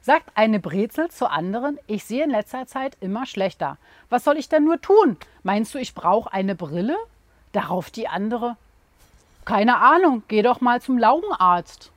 Sagt eine Brezel zur anderen, ich sehe in letzter Zeit immer schlechter. Was soll ich denn nur tun? Meinst du, ich brauche eine Brille? Darauf die andere, keine Ahnung, geh doch mal zum Laugenarzt.